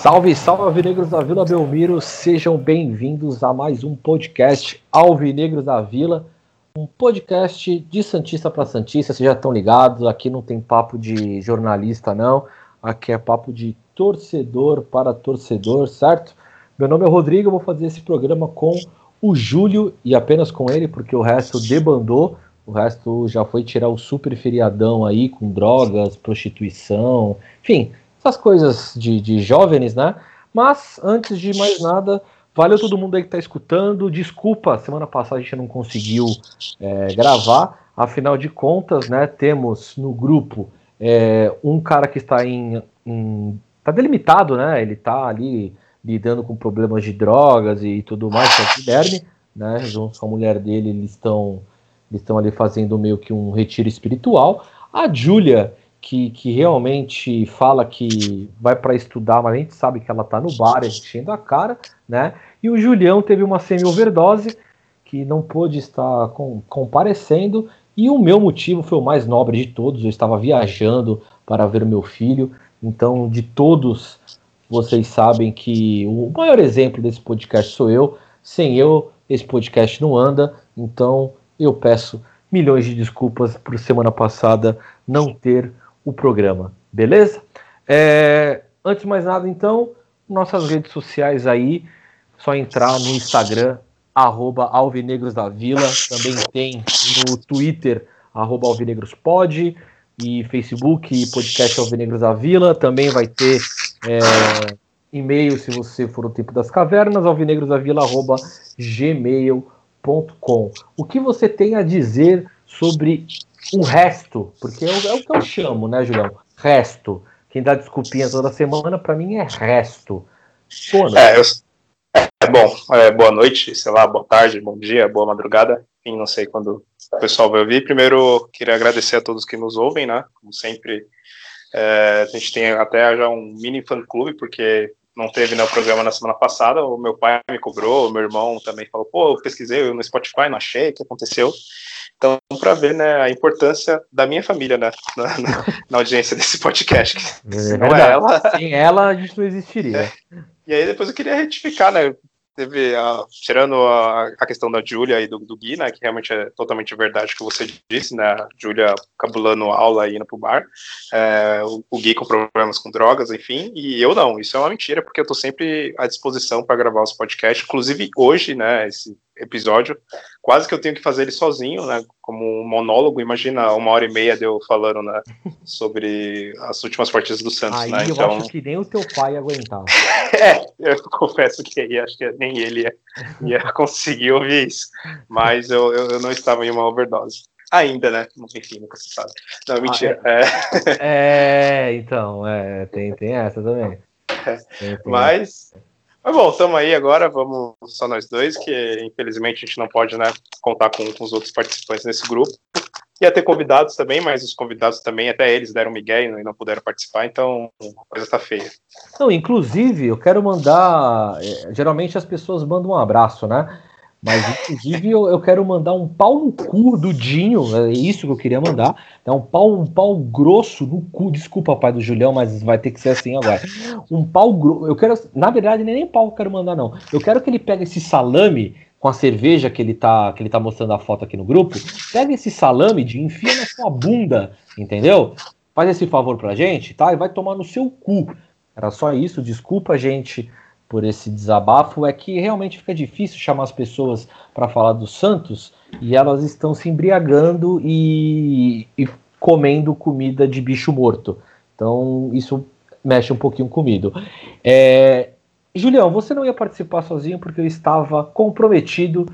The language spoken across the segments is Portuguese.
Salve, salve Alvinegros da Vila Belmiro, sejam bem-vindos a mais um podcast Alvinegros da Vila, um podcast de Santista para Santista, vocês já estão ligados, aqui não tem papo de jornalista não, aqui é papo de torcedor para torcedor, certo? Meu nome é Rodrigo, vou fazer esse programa com o Júlio e apenas com ele, porque o resto debandou, o resto já foi tirar o super feriadão aí com drogas, prostituição, enfim, essas coisas de, de jovens, né? Mas antes de mais nada, valeu todo mundo aí que está escutando. Desculpa, semana passada a gente não conseguiu é, gravar. Afinal de contas, né? Temos no grupo é, um cara que está em, tá delimitado, né? Ele está ali lidando com problemas de drogas e tudo mais, que é o Guilherme, né? Junto com a mulher dele, eles estão eles estão ali fazendo meio que um retiro espiritual. A Júlia que, que realmente fala que vai para estudar, mas a gente sabe que ela está no bar enchendo a cara, né? E o Julião teve uma semi-overdose que não pôde estar com, comparecendo. E o meu motivo foi o mais nobre de todos. Eu estava viajando para ver o meu filho. Então, de todos, vocês sabem que o maior exemplo desse podcast sou eu. Sem eu, esse podcast não anda. Então, eu peço milhões de desculpas por semana passada não ter o programa, beleza? É, antes de mais nada, então, nossas redes sociais aí, só entrar no Instagram, arroba Alvinegros da Vila, também tem no Twitter, arroba Alvinegrospod, e Facebook, podcast Alvinegros da Vila, também vai ter é, e-mail, se você for o tempo das cavernas, alvinegrosdavila, arroba gmail.com. O que você tem a dizer sobre o resto, porque é o, é o, que eu chamo, né, Julião? Resto. Quem dá desculpinha toda semana, para mim, é resto. Noite. É, eu, é bom. É, boa noite, sei lá, boa tarde, bom dia, boa madrugada. Enfim, não sei quando o pessoal vai ouvir. Primeiro, queria agradecer a todos que nos ouvem, né? Como sempre, é, a gente tem até já um mini fã-clube, porque não teve no programa na semana passada, o meu pai me cobrou, o meu irmão também falou, pô, eu pesquisei no Spotify, não achei, o que aconteceu? Então, para ver né, a importância da minha família né, na, na, na audiência desse podcast. É não é ela. Sem ela, a gente não existiria. É. E aí depois eu queria retificar, né? Teve, a, tirando a, a, questão da Júlia e do, do, Gui, né, que realmente é totalmente verdade o que você disse, né, a Júlia cabulando aula e indo pro bar, é, o, o, Gui com problemas com drogas, enfim, e eu não, isso é uma mentira, porque eu tô sempre à disposição para gravar os podcasts, inclusive hoje, né, esse episódio, quase que eu tenho que fazer ele sozinho, né, como um monólogo, imagina uma hora e meia de eu falando, né, sobre as últimas partidas do Santos, Aí né, eu então... acho que nem o teu pai aguentava. é, eu confesso que aí acho que nem ele ia, ia conseguir ouvir isso, mas eu, eu, eu, não estava em uma overdose. Ainda, né? Enfim, nunca se sabe. Não, mentira. Ah, é. é. então, é, tem, tem essa também. É. Tem, tem mas essa. Mas bom, estamos aí agora, vamos só nós dois, que infelizmente a gente não pode né, contar com, com os outros participantes nesse grupo. Ia ter convidados também, mas os convidados também, até eles deram migué e não puderam participar, então a coisa tá feia. Não, inclusive, eu quero mandar. É, geralmente as pessoas mandam um abraço, né? Mas, inclusive, eu, eu, quero mandar um pau no cu do Dinho, é isso que eu queria mandar. É um pau, um pau grosso no cu. Desculpa, pai do Julião, mas vai ter que ser assim agora. Um pau grosso. Eu quero, na verdade, nem pau que eu quero mandar, não. Eu quero que ele pegue esse salame com a cerveja que ele tá, que ele tá mostrando a foto aqui no grupo. Pega esse salame de enfia na sua bunda, entendeu? Faz esse favor pra gente, tá? E vai tomar no seu cu. Era só isso. Desculpa, gente por esse desabafo é que realmente fica difícil chamar as pessoas para falar do Santos e elas estão se embriagando e, e, comendo comida de bicho morto. Então isso mexe um pouquinho comigo. É, Julião, você não ia participar sozinho porque eu estava comprometido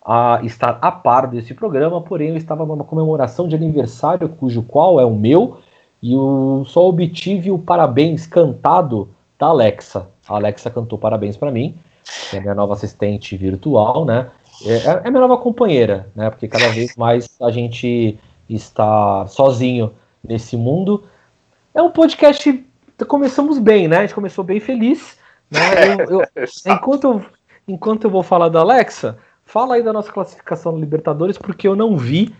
a estar a par desse programa, porém eu estava numa comemoração de aniversário, cujo qual é o meu, e eu só obtive o parabéns cantado da Alexa. A Alexa cantou parabéns para mim, que é minha nova assistente virtual, né? É, é, é minha nova companheira, né? Porque cada vez mais a gente está sozinho nesse mundo. É um podcast. Começamos bem, né? A gente começou bem feliz. Né? Eu, eu, enquanto, eu, enquanto eu vou falar da Alexa, fala aí da nossa classificação no Libertadores, porque eu não vi.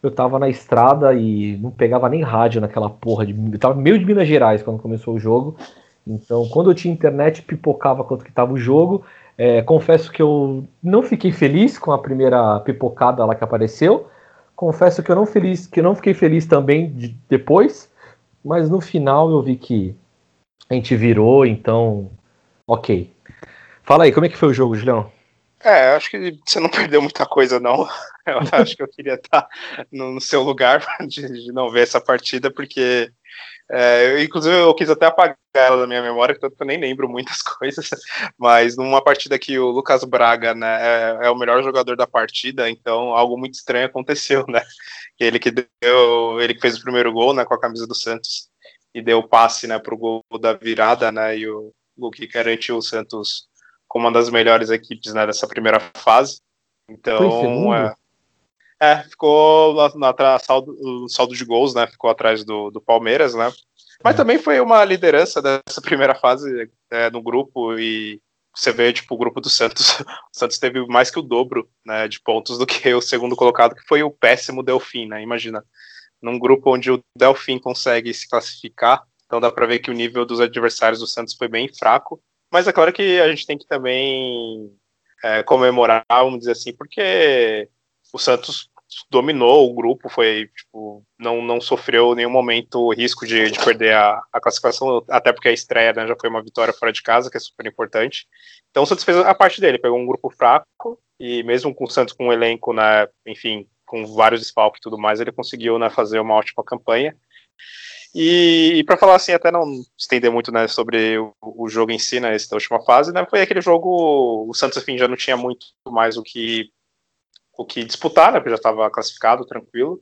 Eu tava na estrada e não pegava nem rádio naquela porra de. Eu tava meio de Minas Gerais quando começou o jogo. Então, quando eu tinha internet, pipocava quanto que tava o jogo. É, confesso que eu não fiquei feliz com a primeira pipocada lá que apareceu. Confesso que eu não, feliz, que não fiquei feliz também de, depois, mas no final eu vi que a gente virou, então, ok. Fala aí, como é que foi o jogo, Julião? É, acho que você não perdeu muita coisa, não. Eu acho que eu queria estar no, no seu lugar de, de, não ver essa partida, porque é, eu, inclusive, eu quis até apagar ela da minha memória, tanto que eu nem lembro muitas coisas, mas numa partida que o Lucas Braga né, é, é, o melhor jogador da partida, então algo muito estranho aconteceu, né? Ele que deu, ele que fez o primeiro gol né, com a camisa do Santos e deu o passe né, para o gol da virada, né? E o gol que garantiu o Santos como uma das melhores equipes né, dessa primeira fase. Então, é, é, ficou na, na saldo, saldo de gols, né? Ficou atrás do, do Palmeiras, né? Mas é. também foi uma liderança dessa primeira fase é, no grupo e você vê, tipo, o grupo do Santos, o Santos teve mais que o dobro, né, de pontos do que o segundo colocado, que foi o péssimo Delfim, né, imagina, num grupo onde o Delfim consegue se classificar, então dá para ver que o nível dos adversários do Santos foi bem fraco, mas é claro que a gente tem que também é, comemorar, vamos dizer assim, porque o Santos dominou o grupo, foi tipo, não, não sofreu nenhum momento risco de, de perder a, a classificação, até porque a estreia né, já foi uma vitória fora de casa, que é super importante. Então o Santos fez a parte dele, pegou um grupo fraco e mesmo com o Santos com um elenco, né, enfim, com vários desfalques e tudo mais, ele conseguiu né, fazer uma ótima campanha. E, e para falar assim, até não estender muito né, sobre o, o, jogo em si, né, essa última fase, né, foi aquele jogo, o Santos, enfim, já não tinha muito mais o que o que disputar, né, porque já estava classificado, tranquilo,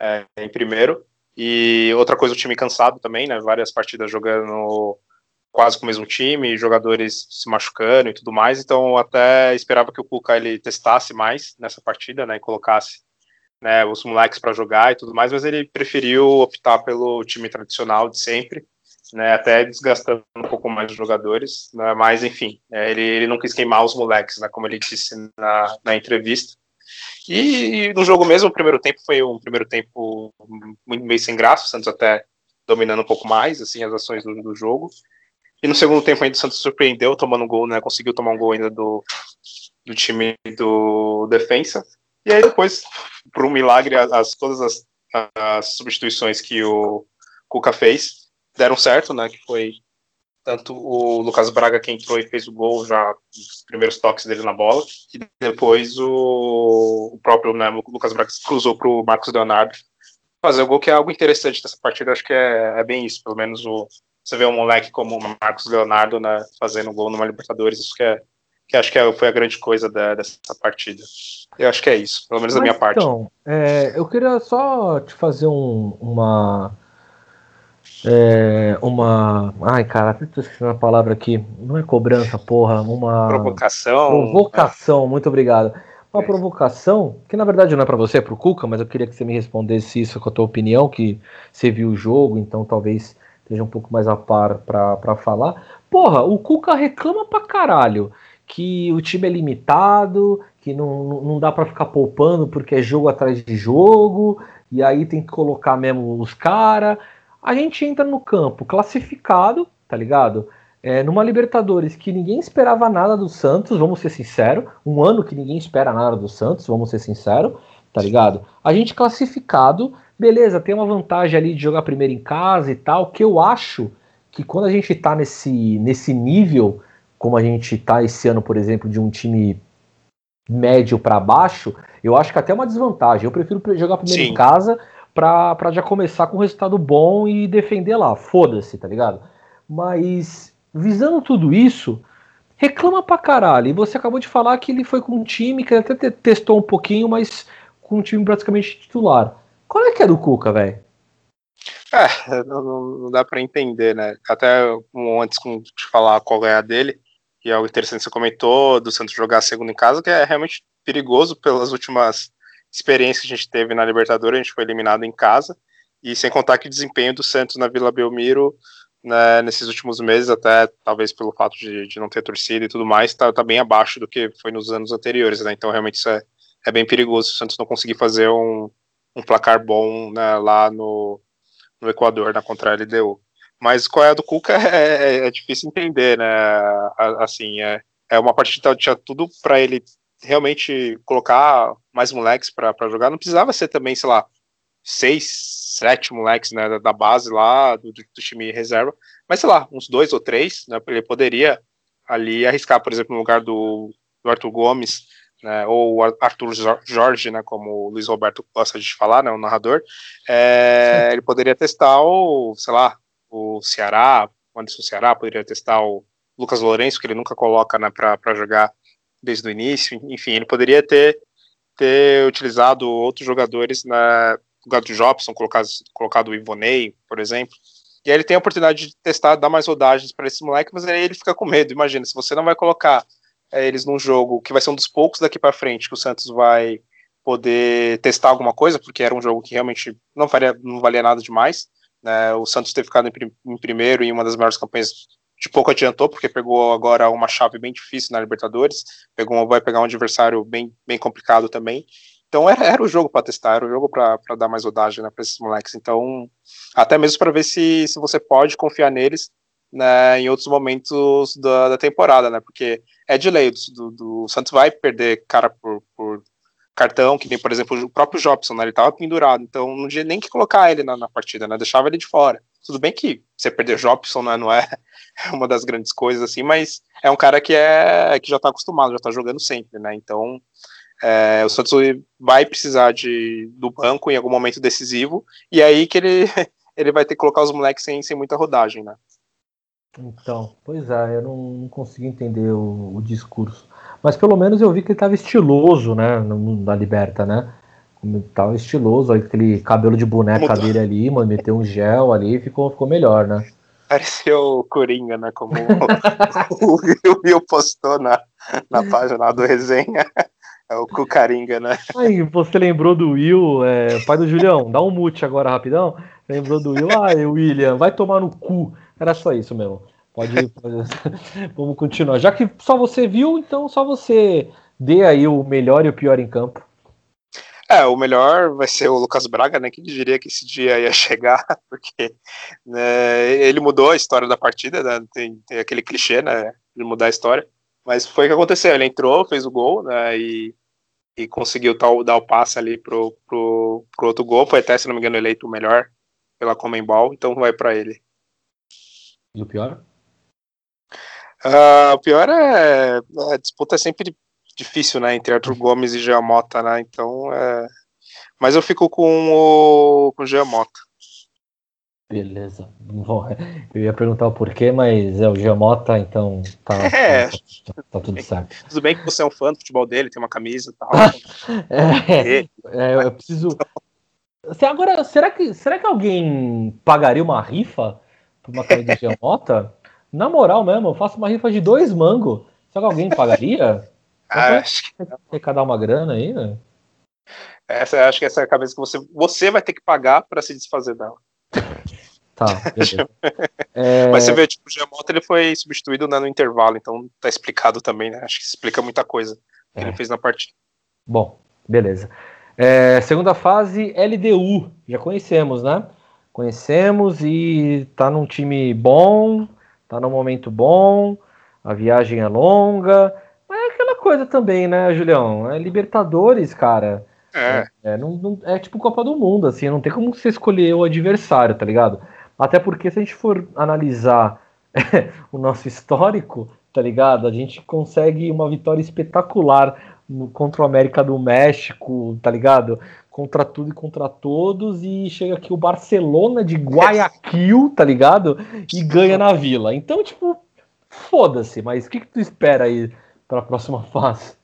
é, em primeiro. E outra coisa, o time cansado também, né, várias partidas jogando quase com o mesmo time, jogadores se machucando e tudo mais, então até esperava que o Cuca ele testasse mais nessa partida, né, e colocasse né, os moleques para jogar e tudo mais, mas ele preferiu optar pelo time tradicional de sempre, né, até desgastando um pouco mais os jogadores, né, mas enfim, é, ele, ele não quis queimar os moleques, né, como ele disse na, na entrevista, e, e, no jogo mesmo, o primeiro tempo foi um primeiro tempo meio sem graça, o Santos até dominando um pouco mais assim as ações do, do jogo. E no segundo tempo ainda o Santos surpreendeu tomando um gol, né? Conseguiu tomar um gol ainda do, do time do defensa. E aí depois, por um milagre, as, todas as, as substituições que o Cuca fez deram certo, né? Que foi tanto o Lucas Braga que entrou e fez o gol já os primeiros toques dele na bola e depois o, o próprio né, o Lucas Braga cruzou para o Marcos Leonardo. Fazer o gol que é algo interessante dessa partida acho que é, é bem isso pelo menos o, você vê um moleque como o Marcos Leonardo né, fazendo gol numa Libertadores isso que é que acho que é, foi a grande coisa da, dessa partida. Eu acho que é isso pelo menos Mas, da minha parte. então é, eu queria só te fazer um, uma é, uma. Ai, cara, tô esquecendo a palavra aqui. Não é cobrança, porra. Uma. Provocação. Provocação, muito obrigado. Uma é. provocação, que na verdade não é para você, é pro Cuca, mas eu queria que você me respondesse isso com a tua opinião, que você viu o jogo, então talvez esteja um pouco mais a par para falar. Porra, o Cuca reclama pra caralho que o time é limitado, que não, não dá para ficar poupando porque é jogo atrás de jogo, e aí tem que colocar mesmo os caras a gente entra no campo classificado, tá ligado? É, numa Libertadores que ninguém esperava nada do Santos, vamos ser sinceros. Um ano que ninguém espera nada do Santos, vamos ser sinceros, tá ligado? A gente classificado, beleza, tem uma vantagem ali de jogar primeiro em casa e tal, que eu acho que quando a gente tá nesse, nesse nível, como a gente tá esse ano, por exemplo, de um time médio para baixo, eu acho que até é uma desvantagem. Eu prefiro jogar primeiro Sim. em casa pra já começar com um resultado bom e defender lá. Foda-se, tá ligado? Mas, visando tudo isso, reclama pra caralho. E você acabou de falar que ele foi com um time que até testou um pouquinho, mas com um time praticamente titular. Qual é que é do Cuca, velho? É, não, não dá para entender, né? Até antes de falar qual é a dele, e é algo interessante que você comentou do Santos jogar segundo em casa, que é realmente perigoso pelas últimas experiência que a gente teve na Libertadores, a gente foi eliminado em casa. e sem contar que o desempenho do Santos na Vila Belmiro né, nesses últimos meses, até talvez pelo fato de, de não ter torcida e tudo mais, está tá bem abaixo do que foi nos anos anteriores, né? Então realmente isso é, é bem perigoso se o Santos não conseguir fazer um, um placar bom né, lá no, no Equador, na contra a LDU. Mas qual é a do Cuca é, é, é difícil entender, né? Assim, é, é uma partida que tinha tudo para ele realmente colocar mais moleques para jogar. Não precisava ser também, sei lá, seis, sete moleques né, da base lá, do, do, time reserva, mas sei lá, uns dois ou três, né, ele poderia ali arriscar, por exemplo, no lugar do, do Arthur Gomes, né, ou Arthur Jorge, né, como o Luiz Roberto gosta de falar, né, o narrador, é, ele poderia testar o, sei lá, o Ceará, o Anderson Ceará, poderia testar o Lucas Lourenço, que ele nunca coloca né, para jogar desde o início, enfim, ele poderia ter, ter utilizado outros jogadores na, lugar do Jobson, colocado, colocado o Ivonei, por exemplo. E aí ele tem a oportunidade de testar, dar mais rodagens para esse moleque, mas aí ele fica com medo. Imagina, se você não vai colocar é, eles num jogo que vai ser um dos poucos daqui para frente que o Santos vai poder testar alguma coisa, porque era um jogo que realmente não valia, não valia nada demais. Né? O Santos ter ficado em, prim em primeiro em uma das maiores campanhas de pouco adiantou, porque pegou agora uma chave bem difícil na Libertadores, pegou, vai pegar um adversário bem, bem complicado também. Então era, era o jogo para testar, era o jogo para dar mais rodagem né, para esses moleques. Então, até mesmo para ver se, se você pode confiar neles né, em outros momentos da, da, temporada, né? Porque é de lei, do, do, Santos vai perder cara por, por, cartão, que nem, por exemplo, o próprio Jobson, né? Ele estava pendurado, então não tinha nem que colocar ele na, na, partida, né? Deixava ele de fora. Tudo bem que você perder Jobson né, não é uma das grandes coisas, assim, mas é um cara que é que já está acostumado, já está jogando sempre, né? Então é, o Santos vai precisar de, do banco em algum momento decisivo, e é aí que ele, ele vai ter que colocar os moleques sem, sem muita rodagem, né? Então, pois é, eu não, não consegui entender o, o, discurso. Mas pelo menos eu vi que ele estava estiloso, né, na Liberta, né? Tava estiloso, aquele cabelo de boneca Mudou. dele ali, mano, meteu um gel ali ficou, ficou melhor, né? Pareceu o Coringa, né? Como o Will postou na, na página do resenha. É o Cucaringa, né? Aí, você lembrou do Will, é, pai do Julião, dá um mute agora rapidão. Lembrou do Will, ah, William, vai tomar no cu. Era só isso mesmo. Pode, pode... Vamos continuar. Já que só você viu, então só você dê aí o melhor e o pior em campo. É, o melhor vai ser o Lucas Braga, né? Quem diria que esse dia ia chegar, porque né, ele mudou a história da partida, né, tem, tem, aquele clichê, né? De mudar a história. Mas foi o que aconteceu. Ele entrou, fez o gol, né? E e conseguiu tal, dar o passe ali pro, pro, pro outro gol. Foi até, se não me engano, eleito o melhor pela Comembol, então vai para ele. E o pior? Uh, o pior é a disputa é sempre difícil, né, entre Arthur Gomes e Giamota, né? Então, é... mas eu fico com o com o Giamota. Beleza. Bom, eu ia perguntar o porquê, mas é o Giamota, então tá, é, tá, tá, tá, tudo certo. Tudo bem que você é um fã do futebol dele, tem uma camisa e tal. é, é, eu preciso. Agora, será que, será que alguém pagaria uma rifa por uma camisa do Giamota? Na moral mesmo, eu faço uma rifa de dois mangos. Será que alguém pagaria? Ah, acho que Tem que dar uma grana aí, né? Essa, acho que essa é a camisa que você, você vai ter que pagar para se desfazer dela. Tá, é... Mas você vê, tipo, o Giamota ele foi substituído né, no intervalo, então tá explicado também, né? Acho que explica muita coisa que é. ele fez na partida. Bom, beleza. É, segunda fase, LDU. Já conhecemos, né? Conhecemos e tá num time bom, tá num momento bom, a viagem é longa. É coisa também, né, Julião? É Libertadores, cara. É. É, não, não, é tipo Copa do Mundo, assim, não tem como você escolher o adversário, tá ligado? Até porque se a gente for analisar o nosso histórico, tá ligado? A gente consegue uma vitória espetacular contra o América do México, tá ligado? Contra tudo e contra todos, e chega aqui o Barcelona de Guayaquil, tá ligado? E ganha na vila. Então, tipo, foda-se, mas o que, que tu espera aí para a próxima fase?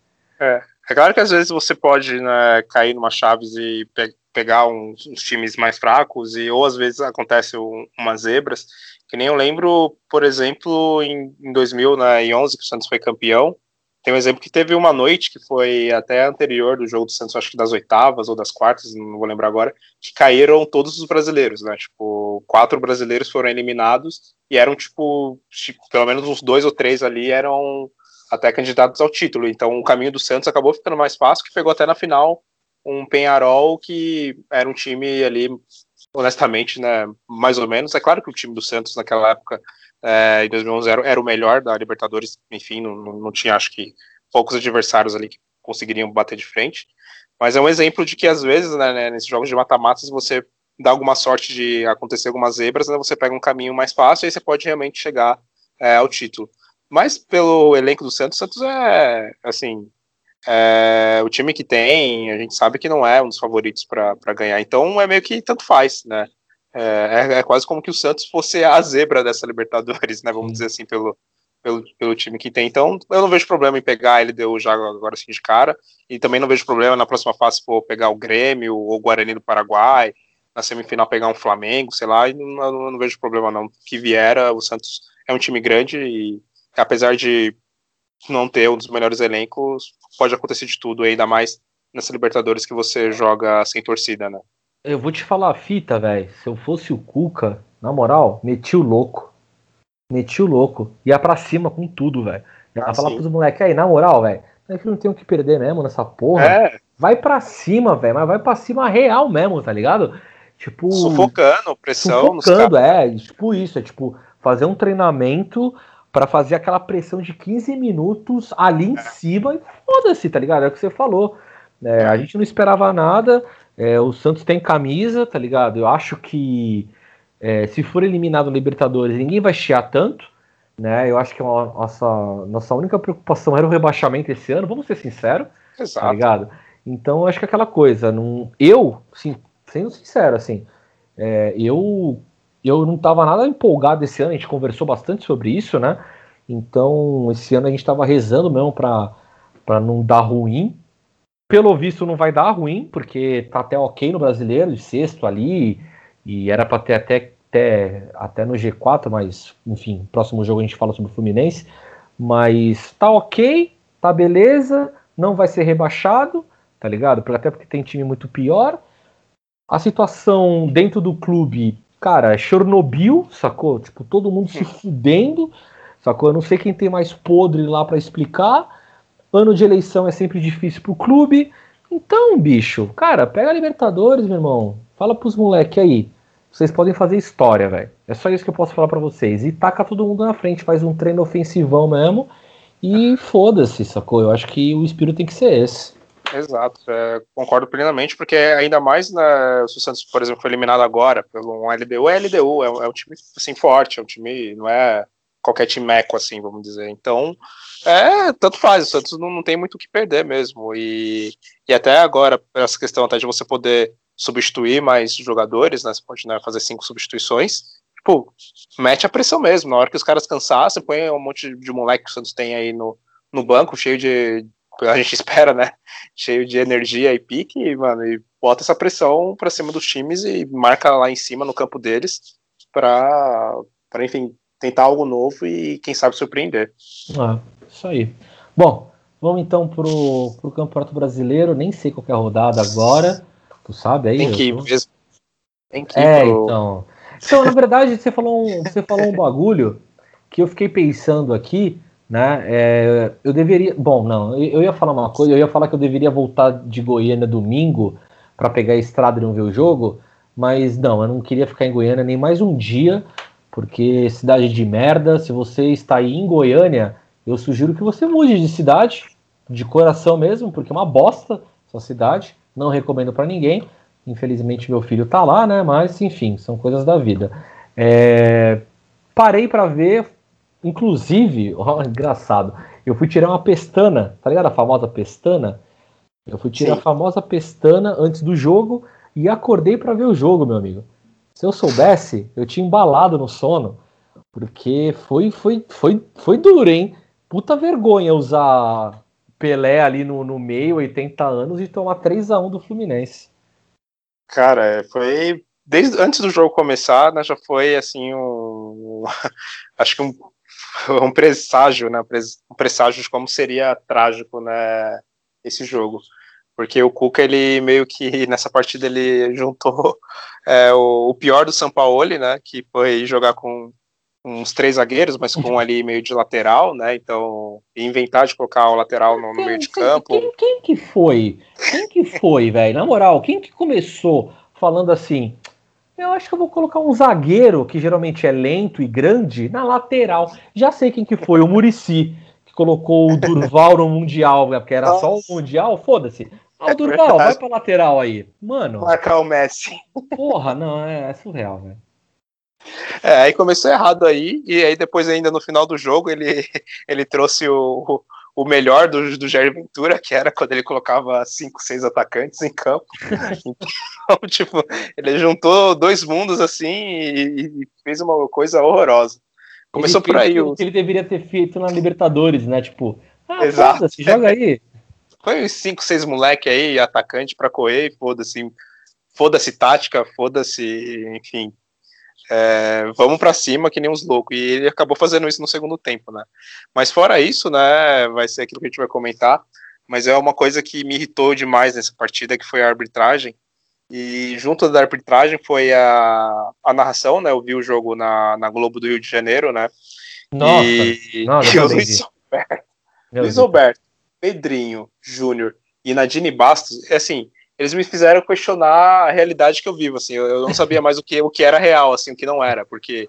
É, é claro que às vezes você pode né, cair numa chaves e pe pegar uns, uns, times mais fracos, e ou às vezes acontece um, umas zebras, que nem eu lembro, por exemplo, em, em 2011, que o Santos foi campeão, tem um exemplo que teve uma noite que foi até anterior do jogo do Santos, acho que das oitavas ou das quartas, não vou lembrar agora, que caíram todos os brasileiros, né? Tipo, quatro brasileiros foram eliminados e eram, tipo, tipo pelo menos uns dois ou três ali eram até candidatos ao título. Então o caminho do Santos acabou ficando mais fácil, que pegou até na final um Penharol que era um time ali, honestamente, né, mais ou menos. É claro que o time do Santos naquela época, é, em 2011, era, era, o melhor da Libertadores, enfim, não, não tinha, acho que, poucos adversários ali que conseguiriam bater de frente. Mas é um exemplo de que, às vezes, né, né nesses jogos de mata-matas, você dá alguma sorte de acontecer algumas zebras, né, você pega um caminho mais fácil e aí você pode realmente chegar é, ao título. Mas pelo elenco do Santos, o Santos é, assim, é, o time que tem, a gente sabe que não é um dos favoritos para ganhar. Então é meio que tanto faz, né? É, é, é, quase como que o Santos fosse a zebra dessa Libertadores, né? Vamos dizer assim, pelo, pelo, pelo time que tem. Então eu não vejo problema em pegar a LDU já agora assim de cara. E também não vejo problema na próxima fase for pegar o Grêmio ou o Guarani do Paraguai. Na semifinal pegar um Flamengo, sei lá, e não, não, não vejo problema não. Que viera, o Santos é um time grande e apesar de não ter um dos melhores elencos, pode acontecer de tudo, ainda mais nessa Libertadores que você joga sem torcida, né? Eu vou te falar a fita, velho. Se eu fosse o Cuca, na moral, meti o louco. Meti o louco. Ia pra cima com tudo, velho. Ia ah, falar pros moleques aí, na moral, velho. É que não tem o que perder mesmo nessa porra. É. Vai pra cima, velho. Mas vai pra cima real mesmo, tá ligado? Tipo. Sufocando, pressão. Sufocando, é. Tipo isso. É tipo fazer um treinamento para fazer aquela pressão de 15 minutos ali em é. cima e foda-se, tá ligado? É o que você falou. É, a gente não esperava nada. É, o Santos tem camisa, tá ligado? Eu acho que é, se for eliminado no Libertadores, ninguém vai chiar tanto. Né? Eu acho que a nossa, nossa única preocupação era o rebaixamento esse ano, vamos ser sinceros. Tá Exato. Tá ligado? Então eu acho que aquela coisa, não, eu, sim, sendo sincero, assim, é, eu eu não estava nada empolgado esse ano, a gente conversou bastante sobre isso, né? Então, esse ano a gente estava rezando mesmo para não dar ruim. Pelo visto, não vai dar ruim, porque tá até ok no brasileiro, de sexto ali, e era para ter até, até, até no G4, mas enfim, próximo jogo a gente fala sobre o Fluminense. Mas tá ok, tá beleza, não vai ser rebaixado, tá ligado? Até porque tem time muito pior. A situação dentro do clube cara, é Chernobyl, sacou? Tipo, todo mundo se fudendo, sacou? Eu não sei quem tem mais podre lá para explicar. Ano de eleição é sempre difícil pro clube. Então, bicho, cara, pega a Libertadores, meu irmão. Fala pros moleques aí. Vocês podem fazer história, velho. É só isso que eu posso falar para vocês. E taca todo mundo na frente, faz um treino ofensivão mesmo. E foda-se, sacou? Eu acho que o espírito tem que ser esse. Exato, é, concordo plenamente, porque ainda mais na, se o Santos, por exemplo, foi eliminado agora pelo um LDU, é LDU, é, é um time assim, forte, é um time, não é qualquer time meco, assim, vamos dizer. Então, é, tanto faz, o Santos não, não tem muito o que perder mesmo. E, e até agora, essa questão até de você poder substituir mais jogadores, né? Você pode né, fazer cinco substituições. Tipo, mete a pressão mesmo. Na hora que os caras cansassem, põe um monte de moleque que o Santos tem aí no, no banco, cheio de, a gente espera, né? Cheio de energia e pique, e, mano, e bota essa pressão para cima dos times e marca lá em cima no campo deles para, para enfim, tentar algo novo e quem sabe surpreender. Ah, isso aí. Bom, vamos então pro, pro Campeonato Brasileiro, nem sei qual é a rodada agora, tu sabe aí? Tem que ir mesmo. Tem que ir é, pro... então. Então, na verdade, você falou um, você falou um bagulho que eu fiquei pensando aqui, né? É, eu deveria. Bom, não, eu, ia falar uma coisa, eu ia falar que eu deveria voltar de Goiânia domingo para pegar a estrada e não ver o jogo, mas não, eu não queria ficar em Goiânia nem mais um dia, porque cidade de merda. Se você está aí em Goiânia, eu sugiro que você mude de cidade, de coração mesmo, porque é uma bosta sua cidade. Não recomendo para ninguém. Infelizmente meu filho tá lá, né? Mas enfim, são coisas da vida. É, parei para ver, Inclusive, ó, engraçado, eu fui tirar uma pestana, tá ligado? A famosa pestana. Eu fui tirar Sim. a famosa pestana antes do jogo e acordei para ver o jogo, meu amigo. Se eu soubesse, eu tinha embalado no sono, porque foi foi foi foi duro, hein? Puta vergonha usar Pelé ali no, no meio, 80 anos, e tomar 3 a 1 do Fluminense. Cara, foi desde antes do jogo começar, né, já foi assim um acho que um um presságio, né? Um presságio de como seria trágico, né? Esse jogo. Porque o Cuca, ele meio que nessa partida ele juntou é, o, o, pior do São Paulo, né? Que foi jogar com uns três zagueiros, mas com um ali meio de lateral, né? Então, inventar de colocar o lateral no, no meio de campo. Quem, quem, que foi? Quem que foi, velho? Na moral, quem que começou falando assim? Eu acho que eu vou colocar um zagueiro, que geralmente é lento e grande, na lateral. Já sei quem que foi, o Murici, que colocou o Durval no Mundial, porque era Nossa. só o Mundial, foda-se. Ah, o Durval, vai pra lateral aí. Mano. Marcar o Messi. Porra, não, é, é surreal, velho. É, aí começou errado aí, e aí depois ainda no final do jogo ele, ele trouxe o, o melhor do, do Jair Ventura, que era quando ele colocava cinco, seis atacantes em campo. Então, tipo, ele juntou dois mundos assim e, e fez uma coisa horrorosa. Começou ele por aí. O que ele deveria ter feito na Libertadores, né? Tipo, ah, Exato. joga aí. Foi uns cinco, seis moleque aí, atacante para correr, foda-se, foda-se tática, foda-se, enfim, é, vamos para cima que nem uns loucos. E ele acabou fazendo isso no segundo tempo, né? Mas fora isso, né, vai ser aquilo que a gente vai comentar. Mas é uma coisa que me irritou demais nessa partida, que foi a arbitragem. E junto da arbitragem foi a, a narração, né? Eu vi o jogo na, na Globo do Rio de Janeiro, né? Nossa, e, nossa, e o Luiz Alberto, Luiz Alberto, Pedrinho, Júnior e Nadine Bastos, assim, eles me fizeram questionar a realidade que eu vivo, assim, eu, não sabia mais o que, o que era real, assim, o que não era, porque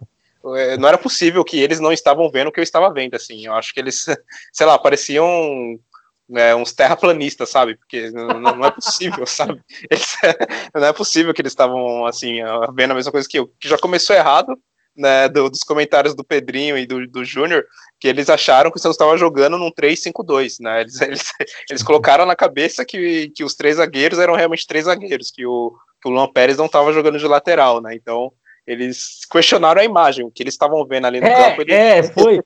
é, não era possível que eles não estavam vendo o que eu estava vendo, assim, eu acho que eles, sei lá, pareciam né, uns terraplanistas, sabe, porque não, não é possível, sabe, eles, não é possível que eles estavam, assim, vendo a mesma coisa que eu, que já começou errado, né, do, dos comentários do Pedrinho e do, do Júnior, que eles acharam que o Santos estava jogando num 3-5-2, né? Eles, eles, eles, colocaram na cabeça que, que os três zagueiros eram realmente três zagueiros, que o, que o Luan Pérez não estava jogando de lateral, né? Então, eles questionaram a imagem, o que eles estavam vendo ali no é, campo. Eles... É, foi.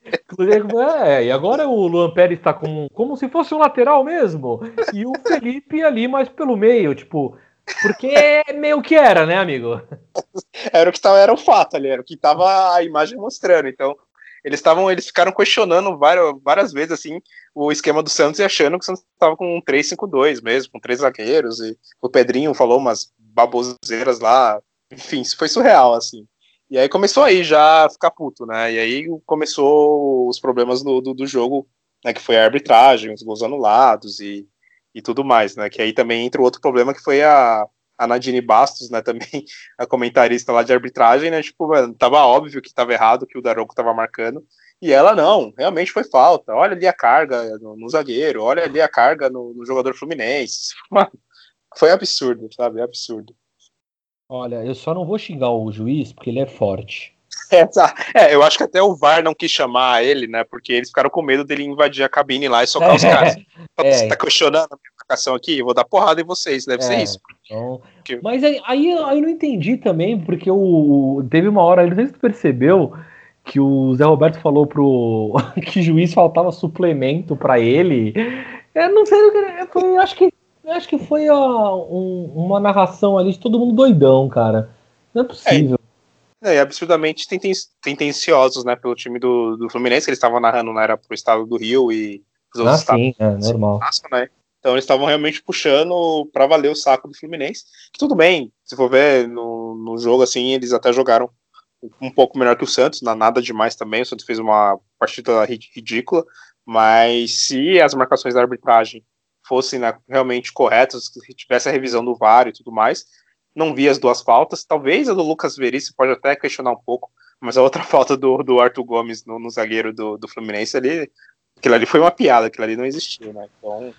é, e agora o Luan Pérez está com, como se fosse um lateral mesmo. E o Felipe ali mais pelo meio, tipo, porque meio que era, né, amigo? Era o que tava, era o fato ali, era o que tava a imagem mostrando. Então, eles estavam, eles ficaram questionando várias, várias vezes assim o esquema do Santos e achando que o Santos estava com um 3-5-2 mesmo, com três zagueiros, e o Pedrinho falou umas baboseiras lá, enfim, isso foi surreal, assim. E aí começou aí já a ficar puto, né? E aí começou os problemas do, do, do jogo, né? Que foi a arbitragem, os gols anulados e e tudo mais, né? Que aí também entra o outro problema que foi a, a Nadine Bastos, né? Também a comentarista lá de arbitragem, né? Tipo, mano, tava óbvio que tava errado, que o Daronco tava marcando. E ela não, realmente foi falta. Olha ali a carga no, no zagueiro, olha ali a carga no, no jogador fluminense. Mano, foi absurdo, sabe? Absurdo. Olha, eu só não vou xingar o juiz porque ele é forte. É, é, eu acho que até o VAR não quis chamar ele, né? Porque eles ficaram com medo dele invadir a cabine lá e socar é, os caras. É. Você tá questionando a minha marcação aqui? Eu vou dar porrada em vocês, deve ser é, isso. Então... Porque... Mas aí, aí, aí, eu não entendi também, porque o, teve uma hora, não sei se tu percebeu, que o Zé Roberto falou pro que o juiz faltava suplemento para ele. Eu não sei, eu acho que acho que foi ó, um, uma narração ali de todo mundo doidão, cara. Não é possível. É, absurdamente tendenciosos, né, pelo time do, do Fluminense, que eles estavam narrando, né, era pro estado do Rio e os outros ah, estados. Sim, é, normal. Né? Então eles estavam realmente puxando para valer o saco do Fluminense. Que tudo bem, se for ver no, no jogo, assim, eles até jogaram um pouco melhor que o Santos, não nada demais também. O Santos fez uma partida ridícula, mas se as marcações da arbitragem fossem né, realmente corretas, se tivesse a revisão do VAR e tudo mais, não vi as duas faltas. Talvez a do Lucas Veríssimo pode até questionar um pouco, mas a outra falta do, do Arthur Gomes no, no zagueiro do, do Fluminense ali, aquilo ali foi uma piada, aquilo ali não existiu, né? Então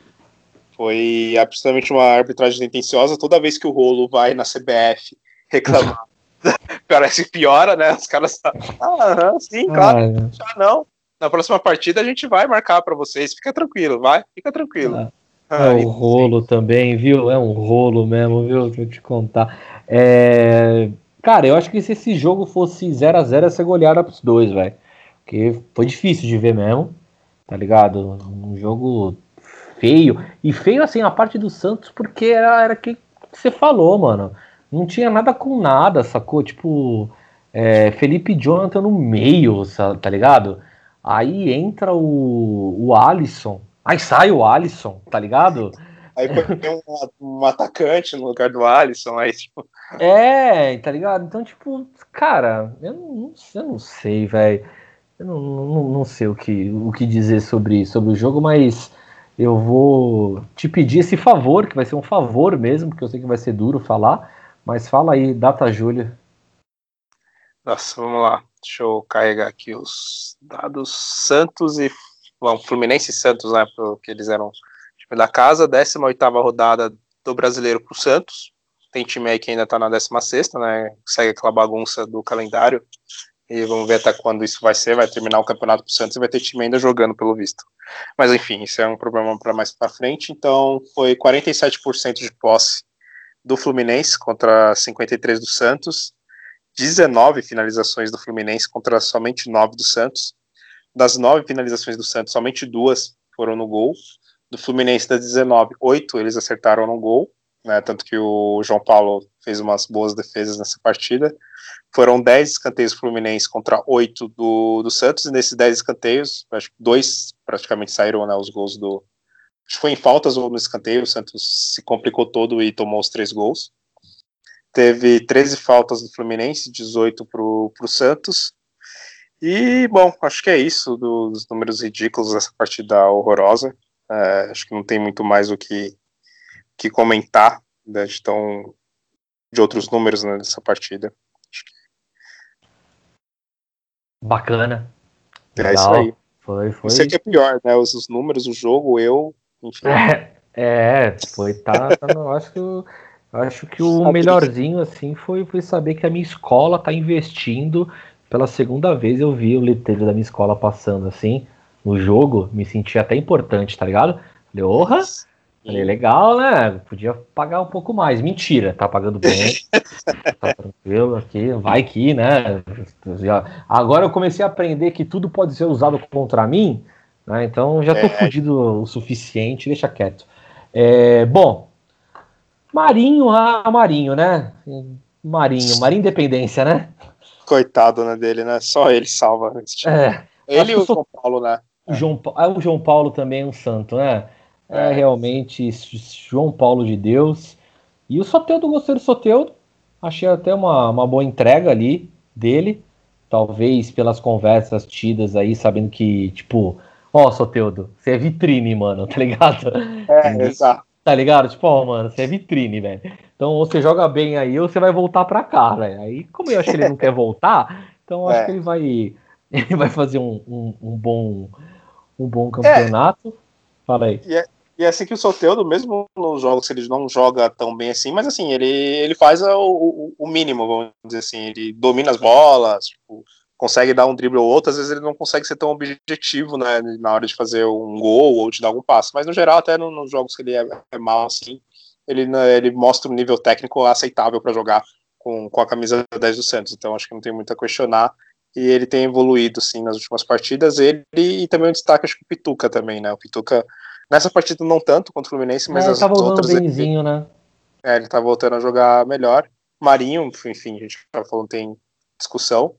foi absolutamente uma arbitragem tendenciosa. Toda vez que o rolo vai na CBF reclamar, parece que piora, né? Os caras. Ah, sim, claro, ah, não. Na próxima partida a gente vai marcar para vocês. Fica tranquilo, vai, fica tranquilo. Ah. É um rolo também, viu? É um rolo mesmo, viu? Vou te contar. É... Cara, eu acho que se esse jogo fosse 0 a 0 ia ser goleada pros dois, velho. Porque foi difícil de ver mesmo, tá ligado? Um jogo feio. E feio, assim, a parte do Santos, porque era, era que você falou, mano. Não tinha nada com nada, sacou? Tipo, é, Felipe Jonathan no meio, tá ligado? Aí entra o, o Alisson. Aí sai o Alisson, tá ligado? Aí põe um, um, atacante no lugar do Alisson, aí tipo. É, tá ligado? Então, tipo, cara, eu não, eu não sei, velho. Eu não, não, não, sei o que, o que dizer sobre, sobre o jogo, mas eu vou te pedir esse favor, que vai ser um favor mesmo, porque eu sei que vai ser duro falar, mas fala aí, data Júlia. Nossa, vamos lá. Deixa eu carregar aqui os dados. Santos e. Bom, Fluminense e Santos, né? Porque eles eram time da casa. 18 rodada do brasileiro pro Santos. Tem time aí que ainda tá na 16, né? Segue aquela bagunça do calendário. E vamos ver até quando isso vai ser. Vai terminar o campeonato pro Santos e vai ter time ainda jogando, pelo visto. Mas enfim, isso é um problema para mais para frente. Então, foi 47% de posse do Fluminense contra 53% do Santos. 19 finalizações do Fluminense contra somente 9 do Santos. Das 9 finalizações do Santos, somente duas foram no gol. Do Fluminense, das 19, 8 eles acertaram no gol. Né, tanto que o João Paulo fez umas boas defesas nessa partida. Foram 10 escanteios Fluminense contra 8 do, do Santos, e nesses 10 escanteios, acho que dois praticamente saíram né, os gols do. Acho que foi em faltas ou no escanteio, o Santos se complicou todo e tomou os três gols teve 13 faltas do Fluminense, 18 para o Santos. E, bom, acho que é isso dos números ridículos dessa partida horrorosa. É, acho que não tem muito mais o que, que comentar né, de, tão, de outros números né, dessa partida. Bacana. É Legal. isso aí. Foi, foi. Isso aqui é pior, né? Os, os números, o jogo, eu, enfim. É, é foi, tá, tá eu acho que Acho que o melhorzinho assim foi, foi saber que a minha escola está investindo. Pela segunda vez eu vi o letreiro da minha escola passando assim no jogo, me senti até importante, tá ligado? Falei, orra! Falei, legal, né? Podia pagar um pouco mais. Mentira, tá pagando bem. tá tranquilo aqui, vai que, né? Agora eu comecei a aprender que tudo pode ser usado contra mim, né? Então já tô é. fudido o suficiente, deixa quieto. É, bom, Marinho, ah, Marinho, né? Marinho, Marinho Independência, né? Coitado né, dele, né? Só ele salva. É, ele e o João Paulo, né? O João, ah, o João Paulo também é um santo, né? É, é realmente João Paulo de Deus. E o Soteudo, gostei do Soteudo. Achei até uma, uma boa entrega ali dele. Talvez pelas conversas tidas aí, sabendo que, tipo, ó, Soteudo, você é vitrine, mano, tá ligado? É, exato. Tá ligado? Tipo, ó, mano, você é vitrine, velho. Então, ou você joga bem aí, ou você vai voltar pra cá, velho. Aí, como eu acho que ele não quer voltar, então eu acho é. que ele vai. Ele vai fazer um, um, um bom um bom campeonato. É. Fala aí. E é, e é assim que o Soteudo, mesmo nos jogos, ele não joga tão bem assim, mas assim, ele, ele faz o, o, o mínimo, vamos dizer assim, ele domina as bolas, tipo, consegue dar um drible ou outro, às vezes ele não consegue ser tão objetivo, né, na hora de fazer um gol ou de dar algum passo, mas no geral, até nos jogos que ele é, é mal assim, ele, né, ele mostra um nível técnico aceitável para jogar com, com a camisa 10 do Santos, então acho que não tem muito a questionar, e ele tem evoluído, sim, nas últimas partidas, ele e também o destaque, acho que o Pituca também, né, o Pituca, nessa partida não tanto contra o Fluminense, mas é, as tá outras... Benzinho, ele, né? É, ele tá voltando a jogar melhor, Marinho, enfim, a gente já falou, tem discussão,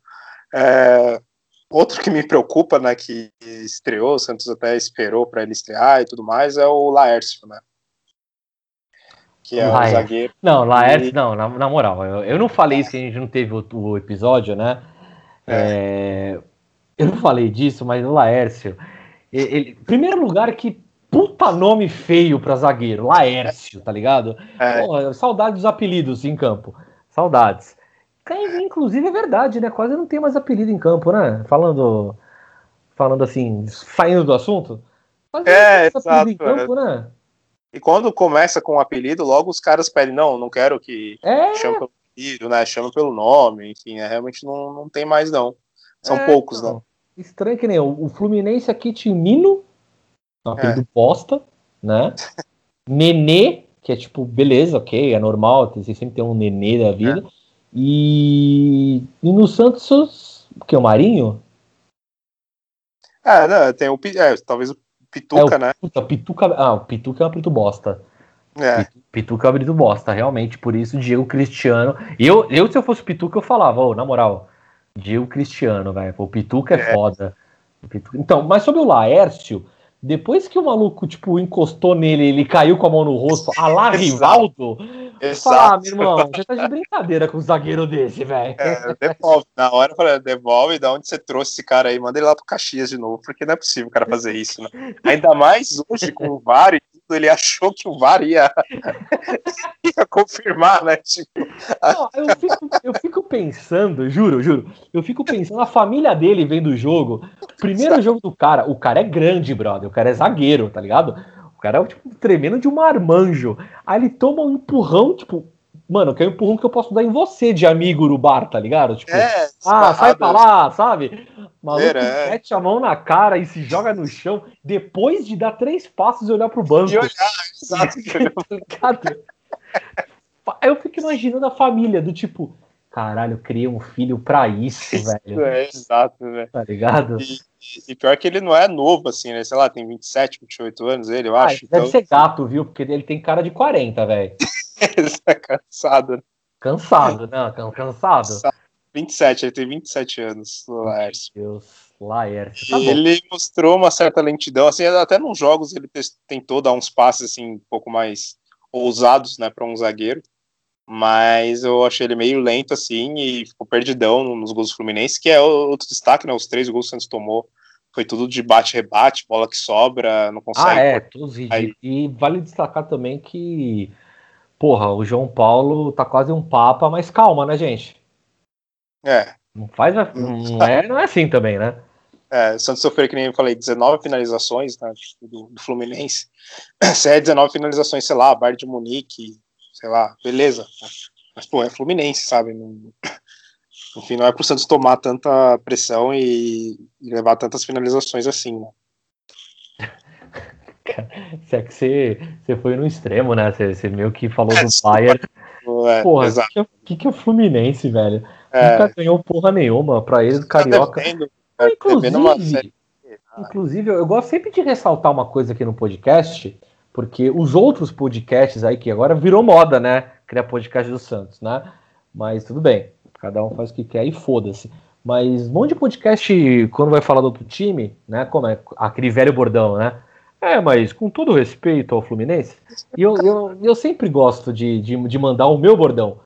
é, outro que me preocupa, né, que estreou, o Santos até esperou para ele estrear e tudo mais, é o Laércio, né? Que é o zagueiro. Não, Laércio, e... não, na, na moral, eu, eu, não falei isso que a gente não teve o, o episódio, né? É. É, eu não falei disso, mas o Laércio. Ele, primeiro lugar, que puta nome feio para zagueiro, Laércio, tá ligado? É. Pô, saudades dos apelidos em campo. Saudades. Inclusive é verdade, né? Quase não tem mais apelido em campo, né? Falando, falando assim, saindo do assunto. Quase é, exato. Em campo, é. né? E quando começa com o um apelido, logo os caras pedem, não, não quero que é. chame pelo apelido, né? Chame pelo nome, enfim, é, realmente não, não tem mais, não. São é, poucos, não. Estranho que nem o, o Fluminense aqui tinha Mino, apelido é. bosta, né? Nenê, que é tipo, beleza, ok, é normal, você sempre tem um nenê da vida. E, e no Santos, o que? O Marinho? É, não, tem o. É, talvez o Pituca, é, o, né? Puta, Pituca, ah, o Pituca é um apelido bosta. É. Pituca é um apelido bosta, realmente. Por isso, Diego Cristiano. Eu, eu se eu fosse Pituca, eu falava, ô, na moral, Diego Cristiano, velho. O Pituca é, é, foda. Então, mas sobre o Laércio, depois que o maluco, tipo, encostou nele, ele caiu com a mão no rosto, a lá Rivaldo, falar, ah, meu irmão, você tá de brincadeira com um zagueiro desse, velho. É, devolve. Na hora eu falei, devolve, da onde você trouxe esse cara aí, manda ele lá pro Caxias de novo, porque não é possível o cara fazer isso, né? Ainda mais hoje com o VAR e ele achou que o VAR ia, ia confirmar, né? Tipo... Não, eu, fico, eu fico pensando, juro, juro, eu fico pensando, a família dele vendo o jogo, primeiro jogo do cara, o cara é grande, brother, o cara é zagueiro, tá ligado? O cara é tipo, tremendo de um marmanjo. Aí ele toma um empurrão, tipo, mano, que é um empurrão que eu posso dar em você de amigo no bar, tá ligado? Tipo, é, ah, sai pra lá, sabe? Maluco é. mete a mão na cara e se joga no chão depois de dar três passos e olhar pro banco. E olhar, exato. eu fico imaginando a família do tipo, caralho, eu criei um filho pra isso, velho. É, exato, velho. Tá ligado? E, e, pior que ele não é novo, assim, né? Sei lá, tem 27, 28 anos ele, eu ah, acho. Deve então... ser gato, viu? Porque ele tem cara de 40, velho. Ele tá cansado. Cansado, né? Cansado. cansado. 27, ele tem 27 anos, o Laércio. Deus, Laércio. Tá ele mostrou uma certa lentidão, assim, até nos jogos ele tentou dar uns passes, assim, um pouco mais ousados, né, para um zagueiro, mas eu achei ele meio lento, assim, e ficou perdidão nos gols do Fluminense, que é outro destaque, né, os três gols que o Santos tomou foi tudo de bate-rebate, bola que sobra, não consegue. Ah, é, todos e, e vale destacar também que, porra, o João Paulo tá quase um papa, mas calma, né, gente? É. Não faz. Não é, não é assim também, né? É, o Santos sofreu, que nem eu falei, 19 finalizações né, do, do, Fluminense. Se é 19 finalizações, sei lá, Bayern de Munique, sei lá, beleza. Mas, pô, é Fluminense, sabe? Não, enfim, não é pro Santos tomar tanta pressão e, e levar tantas finalizações assim, né? Se é que você, você foi no extremo, né? Você, você meio que falou é, do Bayern. É, porra, o que, que, é o Fluminense, velho? É. Nunca ganhou porra nenhuma pra ele do tá Carioca. Tá inclusive, inclusive, eu gosto sempre de ressaltar uma coisa aqui no podcast, porque os outros podcasts aí, que agora virou moda, né? Criar podcast do Santos, né? Mas tudo bem, cada um faz o que quer e foda-se. Mas um monte de podcast, quando vai falar do outro time, né? Como é aquele velho bordão, né? É, mas com todo respeito ao Fluminense, e eu, eu, eu sempre gosto de, de, de mandar o meu bordão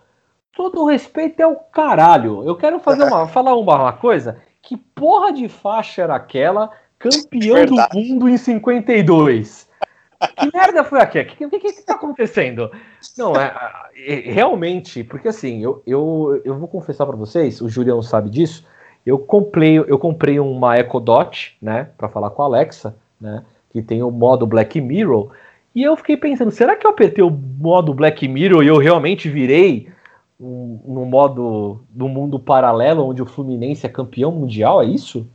todo respeito é o caralho. Eu quero fazer uma, falar uma, uma coisa. Que porra de faixa era aquela campeão Verdade. do mundo em 52? Que merda foi aquela? O que, que, que, que tá acontecendo? Não, é, é, realmente, porque assim, eu, eu, eu vou confessar para vocês, o Julião sabe disso, eu comprei, eu comprei uma Echo Dot, né, para falar com a Alexa, né, que tem o modo Black Mirror, e eu fiquei pensando, será que eu apertei o modo Black Mirror e eu realmente virei um, no modo do mundo paralelo onde o Fluminense é campeão mundial, é isso?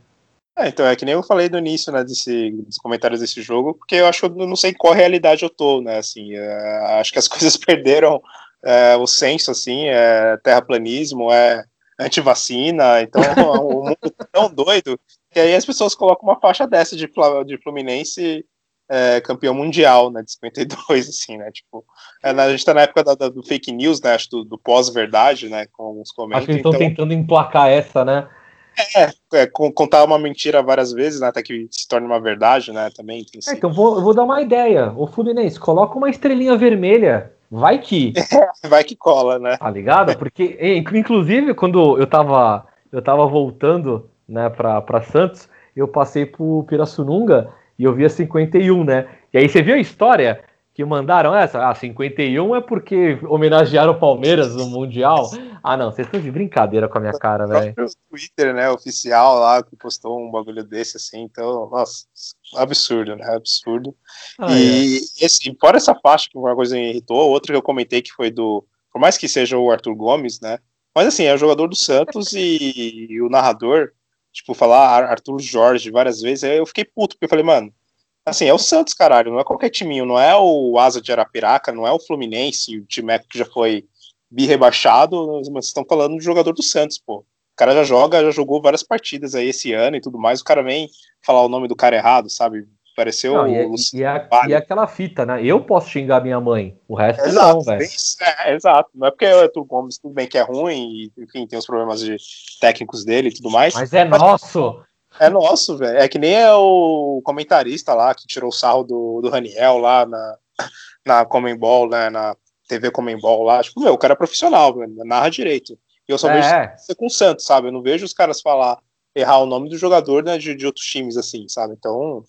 É, então, é que nem eu falei no início, né, desse, dos comentários desse jogo, porque eu acho, eu não sei qual realidade eu tô, né, assim, é, acho que as coisas perderam é, o senso, assim, é terraplanismo, é antivacina, então o mundo é tão doido que aí as pessoas colocam uma faixa dessa de, de Fluminense é, campeão mundial, né, de 52, assim, né, tipo, é, a gente tá na época da, da, do fake news, né, acho, do, do pós-verdade, né, com os comentários. Acho que estão então... tentando emplacar essa, né. É, é, contar uma mentira várias vezes, né, até que se torne uma verdade, né, também. É, então vou, vou dar uma ideia, o Fluminense, coloca uma estrelinha vermelha, vai que... É, vai que cola, né. Tá ligado? Porque, inclusive, quando eu tava, eu tava voltando, né, pra Santos, eu passei por Pirassununga, e eu vi a 51, né? E aí você viu a história que mandaram essa? Ah, 51 é porque homenagearam o Palmeiras no Mundial. Ah, não, vocês estão de brincadeira com a minha cara, velho. O Twitter, né, oficial lá, que postou um bagulho desse, assim, então, nossa, absurdo, né, absurdo. Ah, e, é. esse, fora essa parte que uma coisa me irritou, outra que eu comentei que foi do, por mais que seja o Arthur Gomes, né, mas assim, é o jogador do Santos e, e o narrador, tipo, falar Arthur Jorge várias vezes, aí eu fiquei puto, porque eu falei, mano, assim, é o Santos, caralho, não é qualquer timinho, não é o Asa de Arapiraca, não é o Fluminense, o time que já foi bi rebaixado, mas estão falando do jogador do Santos, pô. O cara já joga, já jogou várias partidas aí esse ano e tudo mais, o cara vem falar o nome do cara errado, sabe? Pareceu não, e, é, e, é, e é aquela fita, né? Eu posso xingar minha mãe, o resto exato, não, velho. É, exato. Não é porque o Arthur Gomes, tudo bem que é ruim, e, enfim, tem os problemas de técnicos dele e tudo mais. Mas é mas, nosso! É nosso, velho. É que nem é o comentarista lá que tirou o sarro do, do Raniel lá na, na Comembol, né? Na TV Comembol lá. Tipo, meu, o cara é profissional, velho, narra direito. E eu só é. vejo isso com o Santos, sabe? Eu não vejo os caras falar, errar o nome do jogador né, de, de outros times, assim, sabe? Então,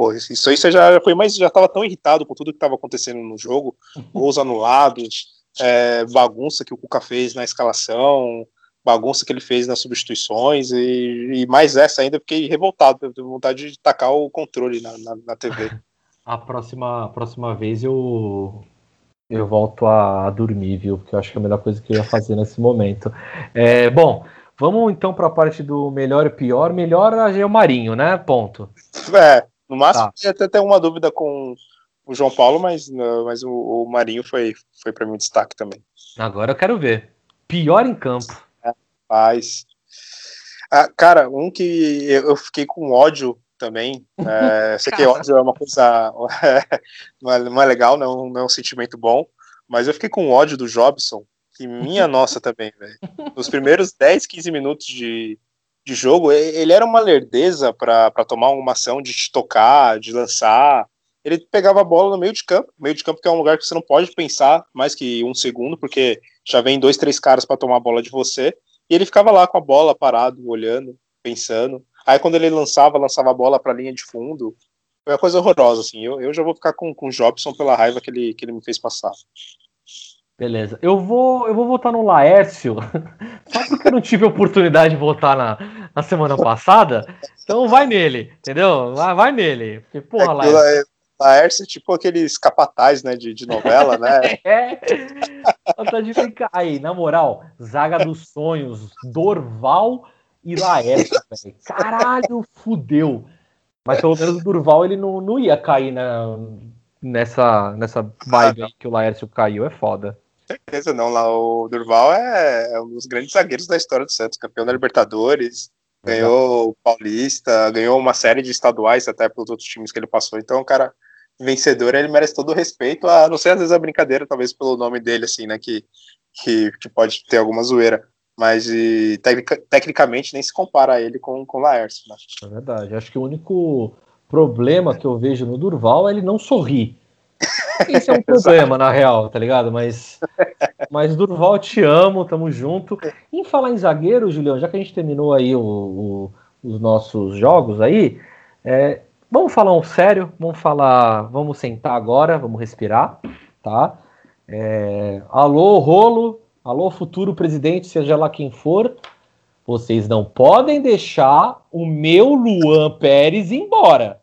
pô, isso aí você já foi mais, já tava tão irritado com tudo que tava acontecendo no jogo, gols anulados, é, bagunça que o Cuca fez na escalação, bagunça que ele fez nas substituições e, e mais essa ainda, fiquei revoltado, tive vontade de tacar o controle na, na, na TV. A próxima, a próxima vez eu eu volto a, a, dormir, viu? Porque eu acho que é a melhor coisa que eu ia fazer nesse momento. É, bom, vamos então para a parte do melhor e pior. Melhor é o Marinho, né? Ponto. É, no máximo tá. até uma dúvida com o João Paulo, mas, mas o, o Marinho foi, foi para mim destaque também. Agora eu quero ver. Pior em campo. Rapaz. Ah, cara, um que eu fiquei com ódio também. É, sei que ódio é uma coisa. não, é, não é legal, não, não é um sentimento bom. Mas eu fiquei com ódio do Jobson, que minha nossa também, velho. Nos primeiros 10, 15 minutos de, de jogo, ele era uma lerdeza para tomar uma ação de te tocar, de lançar. Ele pegava a bola no meio de campo, meio de campo que é um lugar que você não pode pensar mais que um segundo, porque já vem dois, três caras para tomar a bola de você. E ele ficava lá com a bola parado, olhando, pensando. Aí quando ele lançava, lançava a bola para a linha de fundo. Foi uma coisa horrorosa, assim. Eu, eu já vou ficar com, com o Jobson pela raiva que ele, que ele me fez passar. Beleza. Eu vou, eu vou votar no Laércio, só porque eu não tive oportunidade de votar na, na semana passada. Então vai nele, entendeu? Vai, vai nele. Porque, porra, é Laércio. Laércio é tipo aqueles capataz, né, de, de novela, né? é. Aí, na moral, Zaga dos Sonhos, Dorval e Laércio, velho. Caralho, fudeu. Mas pelo menos o Durval ele não, não ia cair na, nessa, nessa vibe aí que o Laércio caiu, é foda. Certeza não, lá o Durval é, é um dos grandes zagueiros da história do Santos, campeão da Libertadores, ganhou o Paulista, ganhou uma série de estaduais até pelos outros times que ele passou, então o cara vencedor, ele merece todo o respeito, a não ser às vezes a brincadeira, talvez pelo nome dele, assim, né, que, que, que pode ter alguma zoeira, mas e, tecnica, tecnicamente nem se compara a ele com, com o Laércio, né? É verdade, acho que o único problema que eu vejo no Durval é ele não sorrir. Esse é um problema, na real, tá ligado? Mas, mas Durval, te amo, tamo junto. Em falar em zagueiro, Julião, já que a gente terminou aí o, o, os nossos jogos aí, é, Vamos falar um sério, vamos falar, vamos sentar agora, vamos respirar, tá? É, alô, rolo, alô, futuro presidente, seja lá quem for, vocês não podem deixar o meu Luan Pérez embora.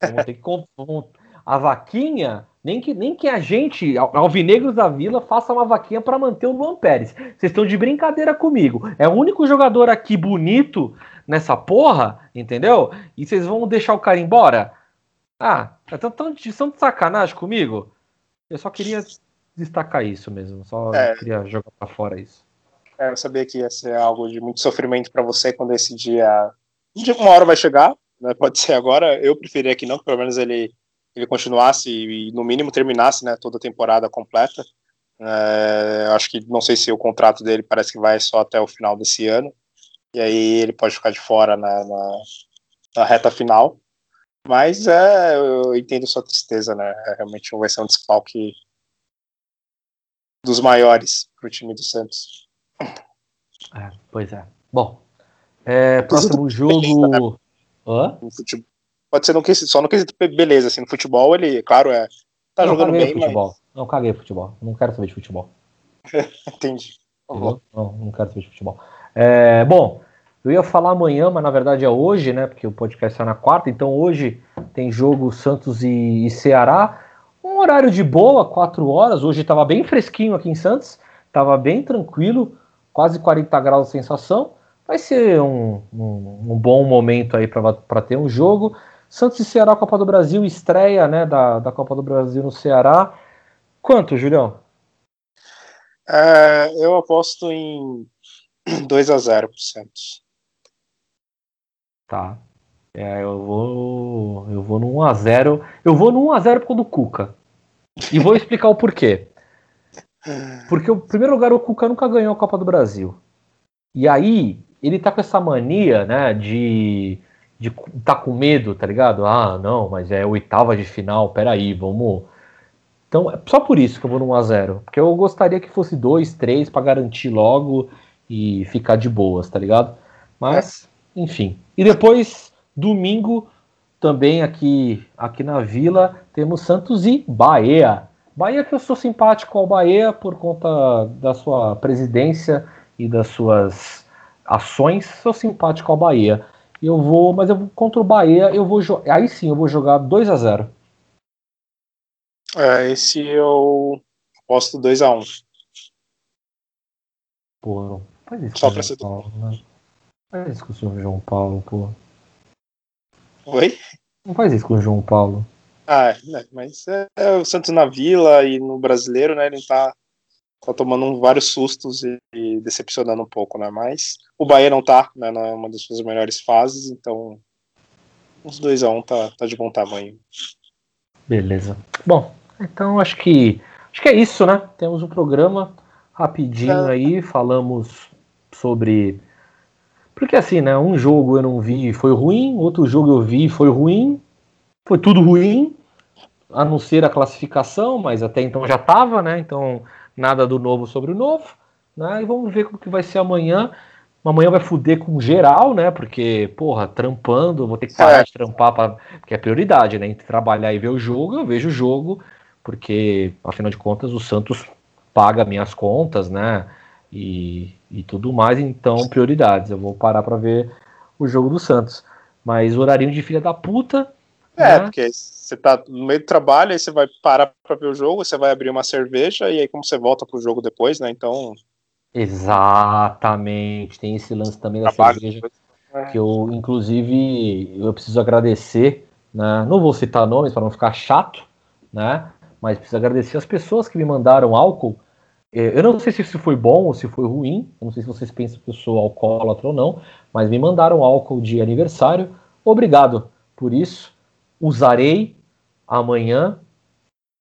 Vamos ter que vamos, a vaquinha, nem que, nem que a gente, Alvinegros da Vila, faça uma vaquinha para manter o Luan Pérez. Vocês estão de brincadeira comigo. É o único jogador aqui bonito nessa porra, entendeu? E vocês vão deixar o cara embora? Ah, estão tão, tão de sacanagem comigo? Eu só queria destacar isso mesmo, só é, queria jogar para fora isso. É, eu sabia que ia ser algo de muito sofrimento para você quando esse dia. Um dia uma hora vai chegar, né, pode ser agora. Eu preferia que não, que pelo menos ele, ele continuasse e, no mínimo, terminasse né, toda a temporada completa. É, acho que não sei se o contrato dele parece que vai só até o final desse ano e aí ele pode ficar de fora na, na, na reta final. Mas é, eu entendo sua tristeza, né? É, realmente vai ser um desfalque dos maiores para o time do Santos. É, pois é. Bom, é, próximo jogo. Beleza, né? Pode ser no quesito, só no quesito beleza, assim, no futebol ele, claro, é. Tá não, jogando bem, futebol. Mas... Não, caguei futebol. Não quero saber de futebol. Entendi. Não, não quero saber de futebol. É, bom, eu ia falar amanhã, mas na verdade é hoje, né? Porque o podcast está na quarta, então hoje tem jogo Santos e, e Ceará. Um horário de boa, quatro horas. Hoje estava bem fresquinho aqui em Santos, estava bem tranquilo, quase 40 graus de sensação. Vai ser um, um, um bom momento aí para ter um jogo. Santos e Ceará, Copa do Brasil, estreia né, da, da Copa do Brasil no Ceará. Quanto, Julião? É, eu aposto em 2 a 0 pro Santos. Tá. É, eu vou. Eu vou no 1x0. Eu vou no 1x0 por causa do Cuca. E vou explicar o porquê. Porque, em primeiro lugar, o Cuca nunca ganhou a Copa do Brasil. E aí, ele tá com essa mania, né, de, de tá com medo, tá ligado? Ah, não, mas é oitava de final, peraí, vamos. Então, é só por isso que eu vou no 1x0. Porque eu gostaria que fosse 2, 3 para garantir logo e ficar de boas, tá ligado? Mas, é. enfim. E depois, domingo, também aqui, aqui na Vila, temos Santos e Bahia. Bahia que eu sou simpático ao Bahia por conta da sua presidência e das suas ações, sou simpático ao Bahia. Eu vou, mas eu contra o Bahia, eu vou aí sim eu vou jogar 2 a 0. É, esse eu posto 2 a 1. Um. Pô, não faz isso Só com o João Paulo, né? Faz isso com o senhor João Paulo, pô. Oi? Não faz isso com o João Paulo. Ah, é, né, mas é, é, o Santos na Vila e no brasileiro, né? Ele tá tá tomando vários sustos e, e, decepcionando um pouco, né? Mas o Bahia não tá, né? Não é uma das suas melhores fases, então uns 2 a 1 um tá, tá de bom tamanho. Beleza. Bom, então acho que acho que é isso, né? Temos um programa rapidinho é. aí, falamos sobre porque assim, né? Um jogo eu não vi foi ruim, outro jogo eu vi foi ruim, foi tudo ruim, a não ser a classificação, mas até então já tava, né? Então nada do novo sobre o novo, né? E vamos ver como que vai ser amanhã. Amanhã vai fuder com geral, né? Porque, porra, trampando, vou ter que parar é. de trampar, pra... porque é prioridade, né? Entre trabalhar e ver o jogo, eu vejo o jogo, porque, afinal de contas, o Santos paga minhas contas, né? E, e tudo mais, então, prioridades. Eu vou parar para ver o jogo do Santos. Mas horarinho de filha da puta. É, né? porque você tá no meio do trabalho, aí você vai parar para ver o jogo, você vai abrir uma cerveja e aí como você volta pro jogo depois, né? Então. Exatamente, tem esse lance também da trabalho, cerveja depois. que eu, inclusive, eu preciso agradecer, né? Não vou citar nomes para não ficar chato, né? Mas preciso agradecer as pessoas que me mandaram álcool. É, eu não sei se isso foi bom ou se foi ruim. Eu não sei se vocês pensam que eu sou alcoólatra ou não, mas me mandaram álcool de aniversário. Obrigado por isso. Usarei amanhã.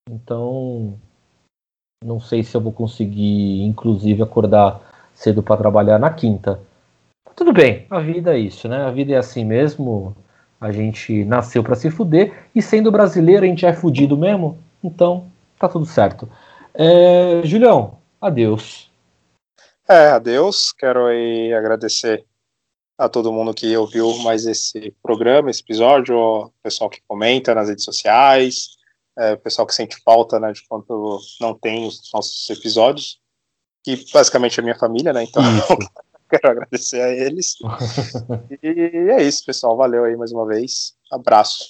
Então, não sei se eu vou conseguir, inclusive, acordar cedo para trabalhar na quinta. Tudo bem, a vida é isso, né? A vida é assim mesmo. A gente nasceu para se fuder e sendo brasileiro a gente é fudido mesmo. Então, tá tudo certo. É, Julião, adeus. É, adeus. Quero aí agradecer a todo mundo que ouviu mais esse programa, esse episódio, o pessoal que comenta nas redes sociais, é, o pessoal que sente falta né, de quando não tem os nossos episódios, que basicamente é minha família, né? Então quero agradecer a eles. e é isso, pessoal. Valeu aí mais uma vez. Abraço.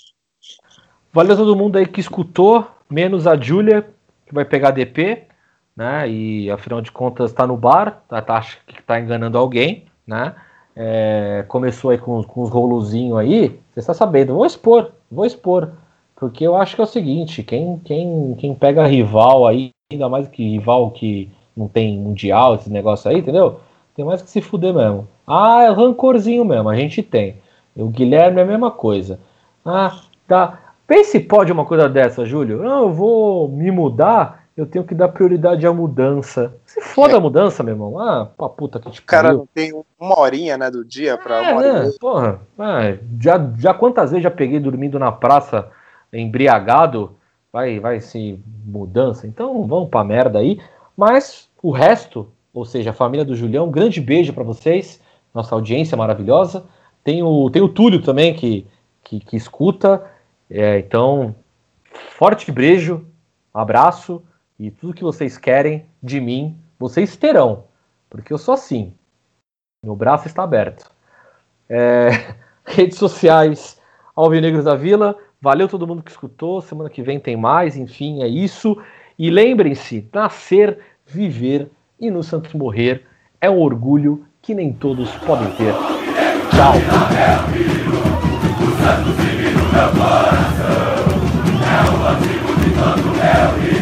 Valeu a todo mundo aí que escutou, menos a Júlia, que vai pegar DP, né? E afinal de contas está no bar, tá, tá, acha que está enganando alguém, né? É, começou aí com, com os rolozinhos aí, você está sabendo, vou expor, vou expor. Porque eu acho que é o seguinte, quem, quem, quem pega rival aí, ainda mais que rival que não tem mundial, esse negócio aí, entendeu? Tem mais que se fuder mesmo. Ah, é rancorzinho mesmo, a gente tem. O Guilherme é a mesma coisa. Ah, tá. Pense pode uma coisa dessa, Júlio. Não, eu vou me mudar eu tenho que dar prioridade à mudança. Se foda é. a mudança, meu irmão. Ah, pra puta que te O cara não tem uma horinha, né, do dia pra é, uma hora né? Porra, ah, já, já quantas vezes já peguei dormindo na praça embriagado? Vai, vai se mudança. Então vamos pra merda aí. Mas o resto, ou seja, a família do Julião, um grande beijo para vocês, nossa audiência maravilhosa. Tem o, tem o Túlio também que, que, que escuta. É, então, forte beijo, abraço. E tudo que vocês querem de mim, vocês terão. Porque eu sou assim. Meu braço está aberto. É, redes sociais, Alvinegros da Vila. Valeu todo mundo que escutou. Semana que vem tem mais. Enfim, é isso. E lembrem-se: nascer, viver e no Santos morrer é um orgulho que nem todos podem ter. Tchau. É antigo de tanto